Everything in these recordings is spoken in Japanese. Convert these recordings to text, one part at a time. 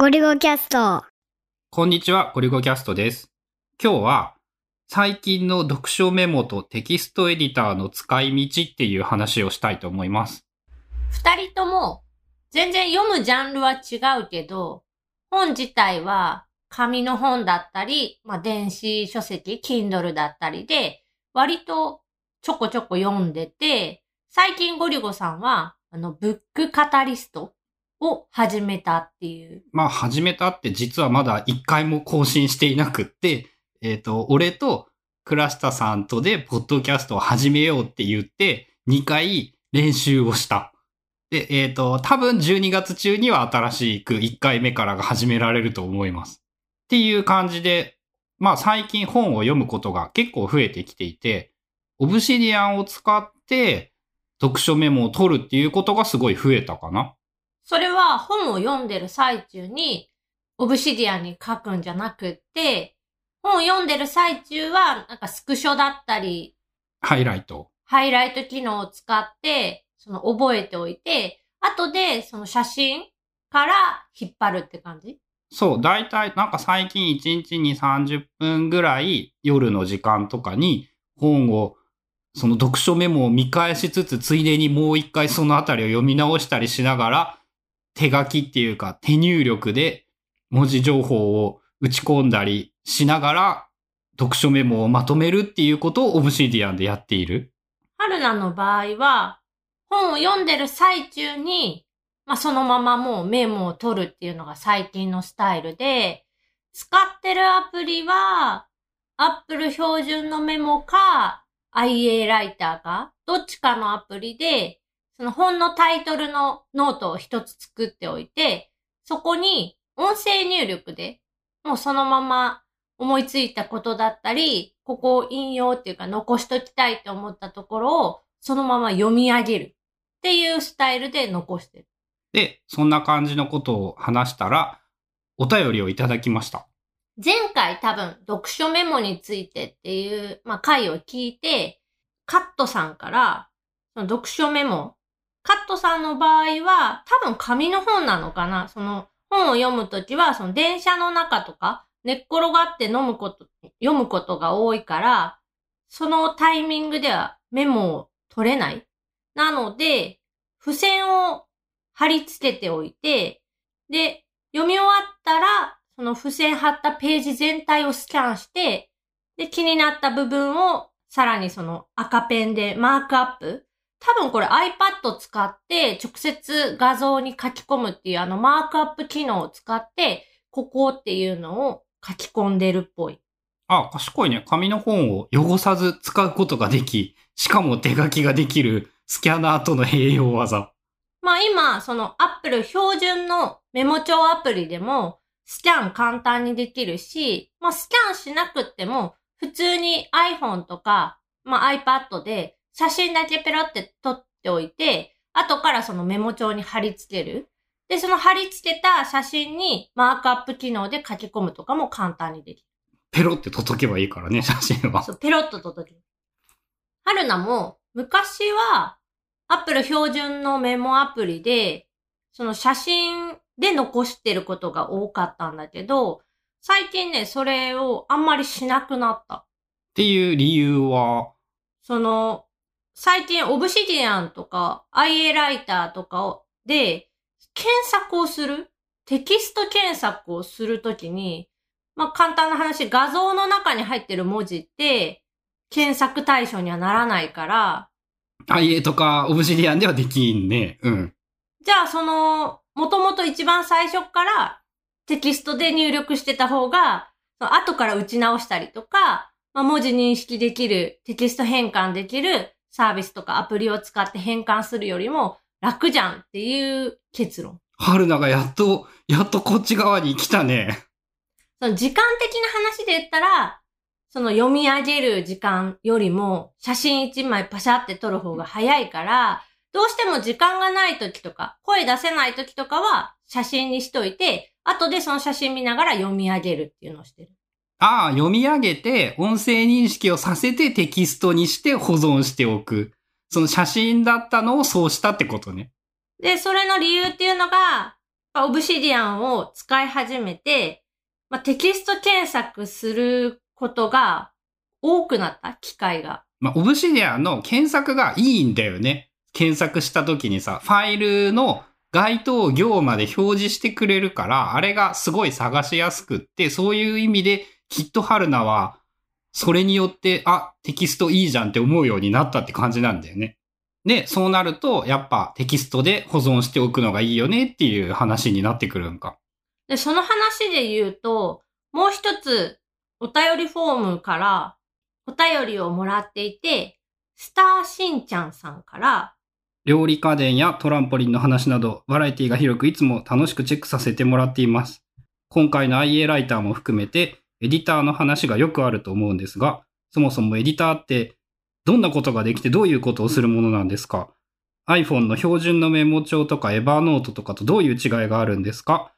ゴリゴキャスト。こんにちは、ゴリゴキャストです。今日は、最近の読書メモとテキストエディターの使い道っていう話をしたいと思います。二人とも全然読むジャンルは違うけど、本自体は紙の本だったり、まあ、電子書籍、Kindle だったりで、割とちょこちょこ読んでて、最近ゴリゴさんは、あの、ブックカタリストを始めたっていう。まあ、始めたって実はまだ一回も更新していなくって、えっ、と、俺と倉下さんとで、ポッドキャストを始めようって言って、2回練習をした。で、えっ、と、多分12月中には新しく1回目からが始められると思います。っていう感じで、まあ最近本を読むことが結構増えてきていて、オブシディアンを使って読書メモを取るっていうことがすごい増えたかな。それは本を読んでる最中に、オブシディアンに書くんじゃなくって、本を読んでる最中は、なんかスクショだったり、ハイライト。ハイライト機能を使って、その覚えておいて、後でその写真から引っ張るって感じ？そう、だいたいなんか最近1日に30分ぐらい夜の時間とかに本を、その読書メモを見返しつつ、ついでにもう一回そのあたりを読み直したりしながら、手書きっていうか手入力で文字情報を打ち込んだりしながら、読書メモをまとめるっていうことをオブシディアンでやっている。春菜の場合は、本を読んでる最中に、まあ、そのままもうメモを取るっていうのが最近のスタイルで、使ってるアプリは、Apple 標準のメモか、IA ライターか、どっちかのアプリで、その本のタイトルのノートを一つ作っておいて、そこに音声入力で、もうそのまま思いついたことだったり、ここを引用っていうか残しときたいと思ったところをそのまま読み上げるっていうスタイルで残してる。で、そんな感じのことを話したら、お便りをいただきました。前回多分読書メモについてっていう、まあ、回を聞いて、カットさんから、その読書メモ、カットさんの場合は多分紙の本なのかな？その本を読むときは、その電車の中とか、寝っ転がって飲むこと、読むことが多いから、そのタイミングではメモを取れない。なので、付箋を貼り付けておいて、で、読み終わったら、その付箋貼ったページ全体をスキャンして、で、気になった部分をさらにその赤ペンでマークアップ。多分これ iPad 使って直接画像に書き込むっていうあのマークアップ機能を使って、ここっていうのを書き込んでるっぽい。あ、賢いね。紙の本を汚さず使うことができ、しかも手書きができるスキャナーとの併用技。まあ今、その Apple 標準のメモ帳アプリでもスキャン簡単にできるし、まあスキャンしなくっても普通に iPhone とか、まあ iPad で写真だけペロって撮っておいて、後からそのメモ帳に貼り付ける。で、その貼り付けた写真にマークアップ機能で書き込むとかも簡単にできる。ペロって届けばいいからね、写真は。そう、ペロッと届ける。春菜も、昔は、Apple 標準のメモアプリで、その写真で残してることが多かったんだけど、最近ね、それをあんまりしなくなった。っていう理由は、その、最近オブシディアンとか IA ライターとかをで、検索をするテキスト検索をするときに、まあ簡単な話、画像の中に入ってる文字って、検索対象にはならないから、IA とかオブシディアンではできんね。うん。じゃあその、もともと一番最初からテキストで入力してた方が、後から打ち直したりとか、まあ、文字認識できる、テキスト変換できるサービスとかアプリを使って変換するよりも楽じゃんっていう結論。春菜がやっと、やっとこっち側に来たね。その時間的な話で言ったら、その読み上げる時間よりも写真一枚パシャって撮る方が早いから、どうしても時間がない時とか、声出せない時とかは写真にしといて、後でその写真見ながら読み上げるっていうのをしてる。ああ、読み上げて、音声認識をさせてテキストにして保存しておく。その写真だったのをそうしたってことね。で、それの理由っていうのが、オブシディアンを使い始めて、まあ、テキスト検索することが多くなった機会が。まあ、オブシディアンの検索がいいんだよね。検索した時にさ、ファイルの該当行まで表示してくれるから、あれがすごい探しやすくって、そういう意味で、きっと春菜は、それによって、あ、テキストいいじゃんって思うようになったって感じなんだよね。で、そうなると、やっぱテキストで保存しておくのがいいよねっていう話になってくるんか。で、その話で言うと、もう一つ、お便りフォームからお便りをもらっていて、スターしんちゃんさんから、料理家電やトランポリンの話など、バラエティが広くいつも楽しくチェックさせてもらっています。今回の IA ライターも含めて、エディターの話がよくあると思うんですが、そもそもエディターって、どんなことができてどういうことをするものなんですか ?iPhone の標準のメモ帳とかエバーノートとかとどういう違いがあるんですか、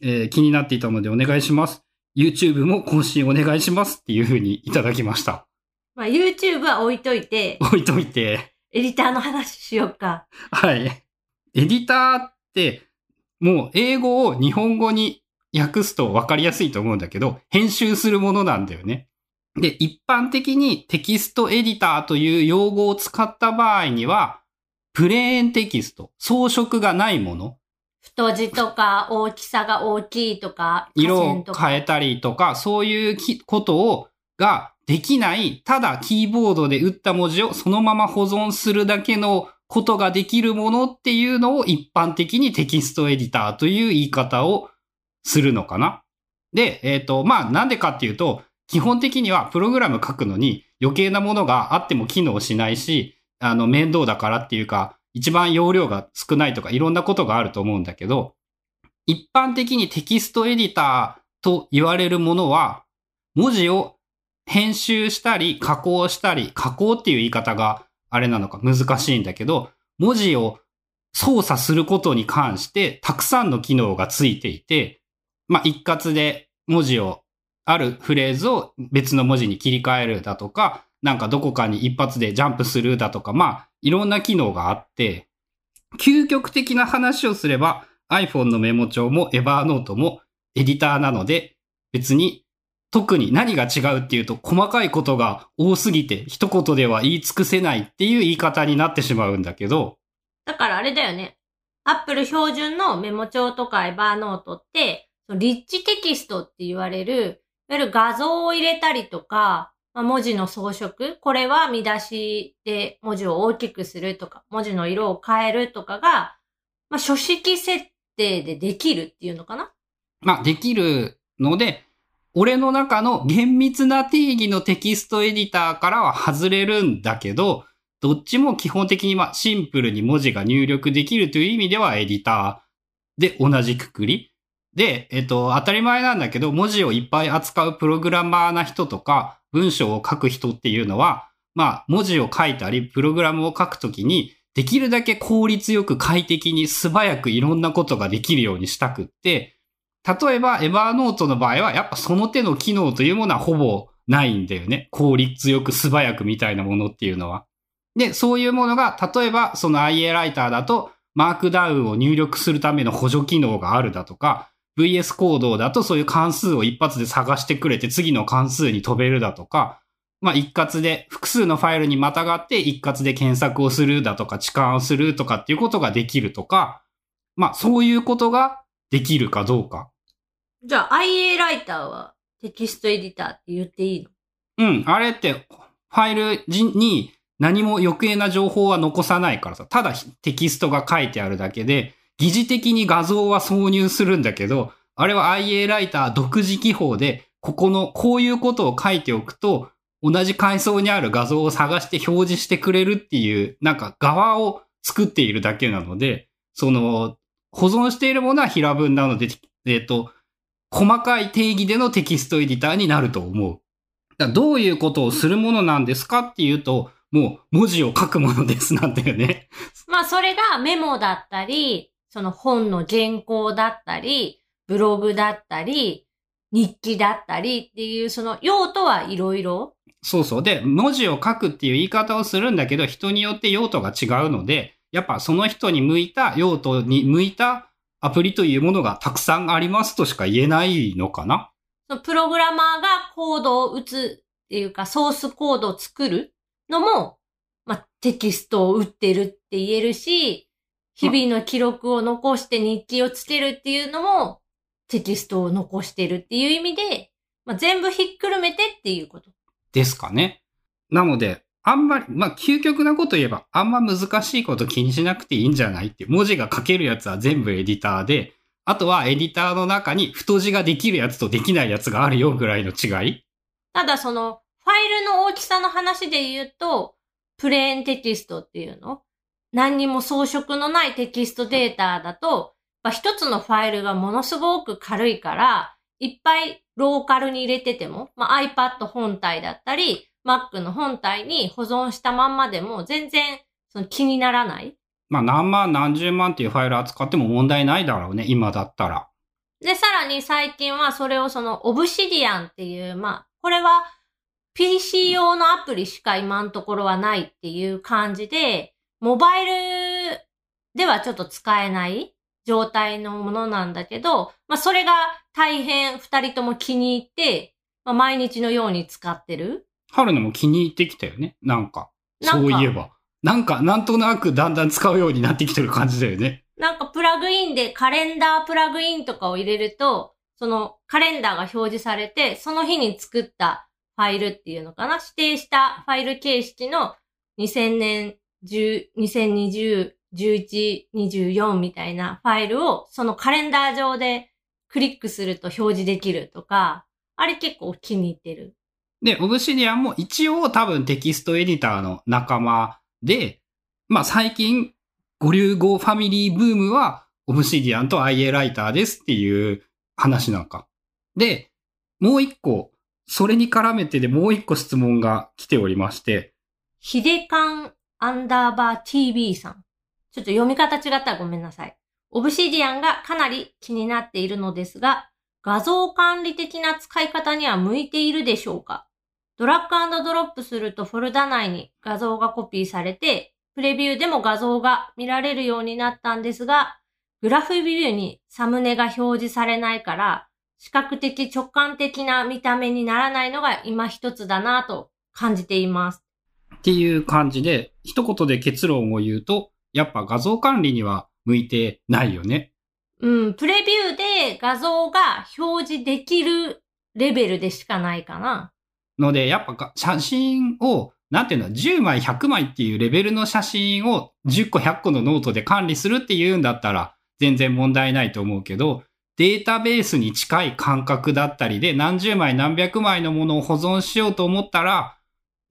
えー気になっていたのでお願いします。YouTube も更新お願いしますっていうふうにいただきました。まあ、YouTube は置いといて、置いといて、エディターの話しようか。はい。エディターって、もう英語を日本語に訳すと分かりやすいと思うんだけど、編集するものなんだよね。で、一般的にテキストエディターという用語を使った場合には、プレーンテキスト、装飾がないもの、太字とか大きさが大きいとか、色を変えたりとか、そういうきことを、ができない、ただキーボードで打った文字をそのまま保存するだけのことができるものっていうのを一般的にテキストエディターという言い方をするのかな？で、えっ、と、まあ、なんでかっていうと、基本的にはプログラム書くのに余計なものがあっても機能しないし、あの、面倒だからっていうか、一番容量が少ないとかいろんなことがあると思うんだけど、一般的にテキストエディターと言われるものは、文字を編集したり加工したり、加工っていう言い方があれなのか難しいんだけど、文字を操作することに関してたくさんの機能がついていて、まあ、一括で文字を、あるフレーズを別の文字に切り替えるだとか、なんかどこかに一発でジャンプするだとか、まあ、いろんな機能があって、究極的な話をすれば iPhone のメモ帳も Evernote もエディターなので、別に特に何が違うっていうと細かいことが多すぎて一言では言い尽くせないっていう言い方になってしまうんだけど、だからあれだよね。Apple 標準のメモ帳とかエバーノートって、リッチテキストって言われる、いわゆる画像を入れたりとか、まあ、文字の装飾、これは見出しで文字を大きくするとか、文字の色を変えるとかが、まあ、書式設定でできるっていうのかな？まあできるので、俺の中の厳密な定義のテキストエディターからは外れるんだけど、どっちも基本的にまあシンプルに文字が入力できるという意味ではエディターで同じくくり。で、えっと、当たり前なんだけど、文字をいっぱい扱うプログラマーな人とか、文章を書く人っていうのは、まあ、文字を書いたり、プログラムを書くときに、できるだけ効率よく快適に素早くいろんなことができるようにしたくって、例えば、エバーノートの場合は、やっぱその手の機能というものはほぼないんだよね。効率よく素早くみたいなものっていうのは。で、そういうものが、例えば、その IA ライターだと、マークダウンを入力するための補助機能があるだとか、VS コードだとそういう関数を一発で探してくれて次の関数に飛べるだとか、まあ一括で複数のファイルにまたがって一括で検索をするだとか置換をするとかっていうことができるとか、まあそういうことができるかどうか。じゃあ IA ライターはテキストエディターって言っていいの？うん、あれってファイルに何も余計な情報は残さないからさ、ただテキストが書いてあるだけで、疑似的に画像は挿入するんだけど、あれは IA ライター独自記法で、ここのこういうことを書いておくと、同じ階層にある画像を探して表示してくれるっていう、なんか側を作っているだけなので、その、保存しているものは平文なので、えっ、と、細かい定義でのテキストエディターになると思う。だどういうことをするものなんですかっていうと、もう文字を書くものですなんだよね。まあそれがメモだったり、その本の原稿だったり、ブログだったり、日記だったりっていう、その用途はいろいろ。そうそう。で、文字を書くっていう言い方をするんだけど、人によって用途が違うので、やっぱその人に向いた用途に向いたアプリというものがたくさんありますとしか言えないのかな？そのプログラマーがコードを打つっていうか、ソースコードを作るのも、まあ、テキストを打ってるって言えるし、日々の記録を残して日記をつけるっていうのも、テキストを残してるっていう意味で、まあ、全部ひっくるめてっていうこと。ですかね。なので、あんまり、まあ、究極なこと言えば、あんま難しいこと気にしなくていいんじゃないって。文字が書けるやつは全部エディターで、あとはエディターの中に太字ができるやつとできないやつがあるよぐらいの違い。ただその、ファイルの大きさの話で言うと、プレーンテキストっていうの何にも装飾のないテキストデータだと、一つのファイルがものすごく軽いから、いっぱいローカルに入れてても、まあ、iPad 本体だったり、Mac の本体に保存したまんまでも全然その気にならない。まあ何万何十万っていうファイル扱っても問題ないだろうね、今だったら。で、さらに最近はそれをその Obsidian っていう、まあ、これは PC 用のアプリしか今のところはないっていう感じで、モバイルではちょっと使えない状態のものなんだけど、まあそれが大変二人とも気に入って、まあ毎日のように使ってる。春菜も気に入ってきたよね。なんか。そういえば。なんか、なんとなくだんだん使うようになってきてる感じだよね。なんかプラグインでカレンダープラグインとかを入れると、そのカレンダーが表示されて、その日に作ったファイルっていうのかな？指定したファイル形式の2000年10、2020、11、24みたいなファイルをそのカレンダー上でクリックすると表示できるとか、あれ結構気に入ってる。で、オブシディアンも一応多分テキストエディターの仲間で、まあ最近、五流語ファミリーブームは、オブシディアンと IA ライターですっていう話なんか。で、もう一個、それに絡めてでもう一個質問が来ておりまして。ヒデカンアンダーバー TV さん。ちょっと読み方違ったらごめんなさい。オブシディアンがかなり気になっているのですが、画像管理的な使い方には向いているでしょうか？ドラッグドロップするとフォルダ内に画像がコピーされて、プレビューでも画像が見られるようになったんですが、グラフビューにサムネが表示されないから、視覚的直感的な見た目にならないのが今一つだなと感じています。っていう感じで、一言で結論を言うと、やっぱ画像管理には向いてないよね。うん、プレビューで画像が表示できるレベルでしかないかな。ので、やっぱ写真を、なんていうの、10枚、100枚っていうレベルの写真を10個、100個のノートで管理するっていうんだったら、全然問題ないと思うけど、データベースに近い感覚だったりで、何十枚、何百枚のものを保存しようと思ったら、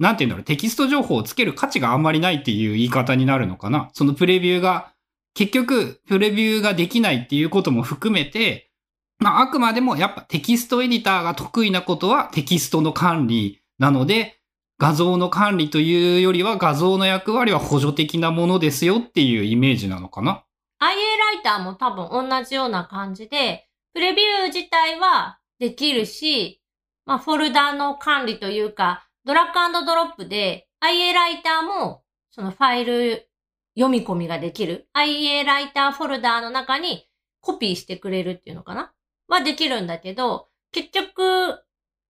なんていうんだろう、テキスト情報をつける価値があんまりないっていう言い方になるのかな。そのプレビューが、結局、プレビューができないっていうことも含めて、まあ、あくまでもやっぱテキストエディターが得意なことはテキストの管理なので、画像の管理というよりは画像の役割は補助的なものですよっていうイメージなのかな ?IA ライターも多分同じような感じで、プレビュー自体はできるし、まあ、フォルダの管理というか、ドラッグドロップで IA ライターもそのファイル読み込みができる。IA ライターフォルダーの中にコピーしてくれるっていうのかな？はできるんだけど、結局、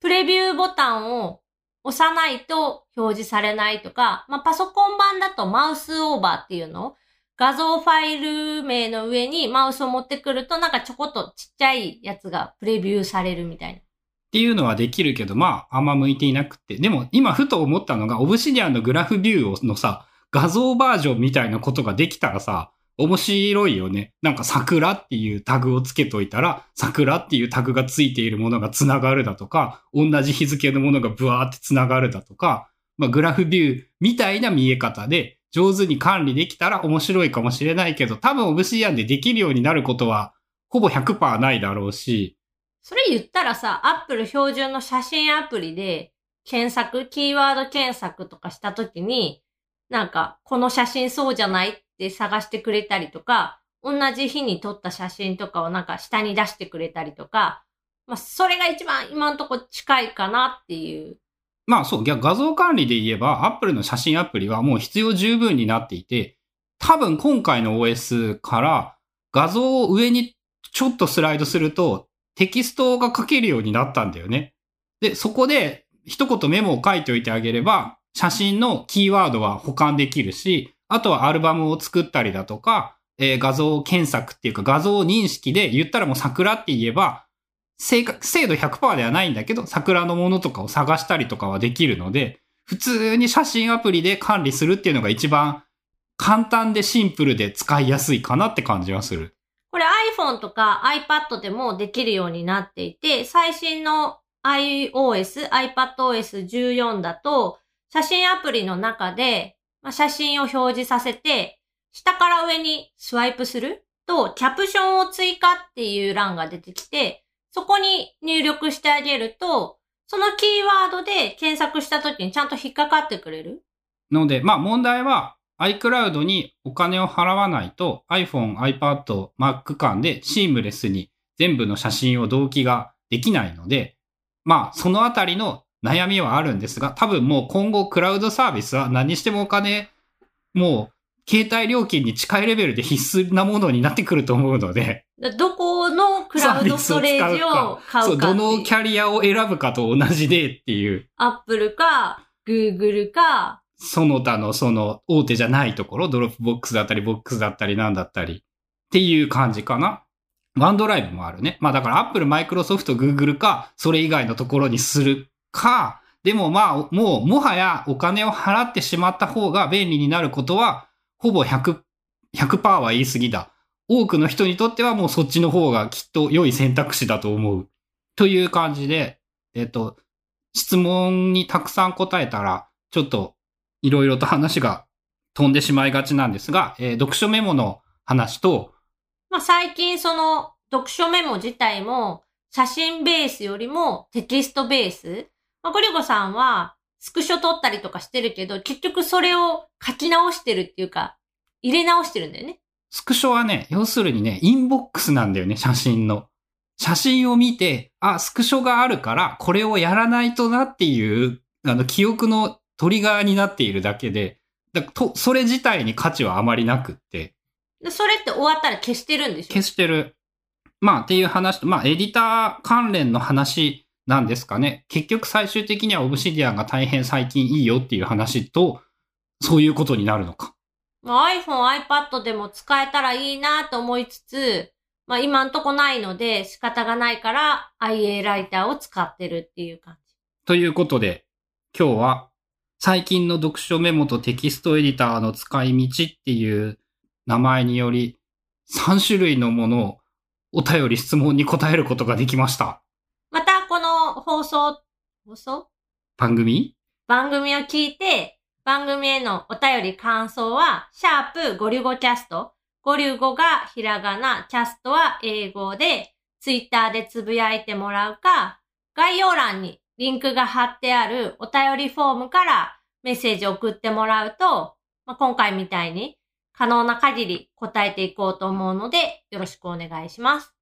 プレビューボタンを押さないと表示されないとか、まあ、パソコン版だとマウスオーバーっていうの？を画像ファイル名の上にマウスを持ってくるとなんかちょこっとちっちゃいやつがプレビューされるみたいな。っていうのはできるけど、まあ、あんま向いていなくて。でも、今ふと思ったのが、オブシディアンのグラフビューのさ、画像バージョンみたいなことができたらさ、面白いよね。なんか桜っていうタグをつけといたら、桜っていうタグがついているものが繋がるだとか、同じ日付のものがブワーって繋がるだとか、まあ、グラフビューみたいな見え方で、上手に管理できたら面白いかもしれないけど、多分オブシディアンでできるようになることは、ほぼ100%ないだろうし。それ言ったらさ、アップル標準の写真アプリで検索、キーワード検索とかしたときに、なんか、この写真そうじゃないって探してくれたりとか、同じ日に撮った写真とかをなんか下に出してくれたりとか、まあ、それが一番今んとこ近いかなっていう。まあそう、画像管理で言えば、Apple の写真アプリはもう必要十分になっていて、多分今回の OS から、画像を上にちょっとスライドすると、テキストが書けるようになったんだよね。で、そこで一言メモを書いておいてあげれば、写真のキーワードは保管できるし、あとはアルバムを作ったりだとか、えー画像検索っていうか画像認識で言ったらもう桜って言えば、正確、精度100%ではないんだけど、桜のものとかを探したりとかはできるので、普通に写真アプリで管理するっていうのが一番簡単でシンプルで使いやすいかなって感じはする。これ iPhone とか iPad でもできるようになっていて、最新の iOS、iPadOS14 だと、写真アプリの中で、ま、写真を表示させて、下から上にスワイプすると、キャプションを追加っていう欄が出てきて、そこに入力してあげると、そのキーワードで検索した時にちゃんと引っかかってくれる。ので、まあ問題は iCloud にお金を払わないと iPhone、iPad、Mac 間でシームレスに全部の写真を同期ができないので、まあそのあたりの悩みはあるんですが、多分もう今後クラウドサービスは何してもお金、もう携帯料金に近いレベルで必須なものになってくると思うので、だどこのクラウドストレージを買そうう、かっていう。どのキャリアを選ぶかと同じでっていう、アップルか、グーグルか、その他のその大手じゃないところ、ドロップボックスだったり、ボックスだったりなんだったりっていう感じかな。ワンドライブもあるね。まあだからアップル、マイクロソフト、グーグルか、それ以外のところにするか、でもまあ、もう、もはやお金を払ってしまった方が便利になることは、ほぼ100、100%は言い過ぎだ。多くの人にとってはもうそっちの方がきっと良い選択肢だと思う。という感じで、えっと、質問にたくさん答えたら、ちょっといろいろと話が飛んでしまいがちなんですが、えー読書メモの話と、まあ、最近その読書メモ自体も写真ベースよりもテキストベース。まあ、ゴリゴさんはスクショ撮ったりとかしてるけど、結局それを書き直してるっていうか、入れ直してるんだよね。スクショはね、要するにね、 inbox なんだよね、写真の。写真を見て、あ、スクショがあるから、これをやらないとなっていう、あの、記憶のトリガーになっているだけで、だと、それ自体に価値はあまりなくって、でそれって終わったら消してるんでしょ？消してる。まあ、っていう話と、まあ、エディター関連の話なんですかね。結局最終的にはオブシディアンが大変最近いいよっていう話と、そういうことになるのか。まあ iPhone、iPad でも使えたらいいなと思いつつ、まあ今んとこないので仕方がないから IA ライターを使ってるっていう感じ。ということで、今日は最近の読書メモとテキストエディターの使い道っていう名前により3種類のものをお便り質問に答えることができました。またこの放送、放送？番組？番組を聞いて、番組へのお便り感想は、シャープゴリュゴキャスト。ゴリュゴがひらがな、キャストは英語で、ツイッターでつぶやいてもらうか、概要欄にリンクが貼ってあるお便りフォームからメッセージを送ってもらうと、まあ、今回みたいに可能な限り答えていこうと思うので、よろしくお願いします。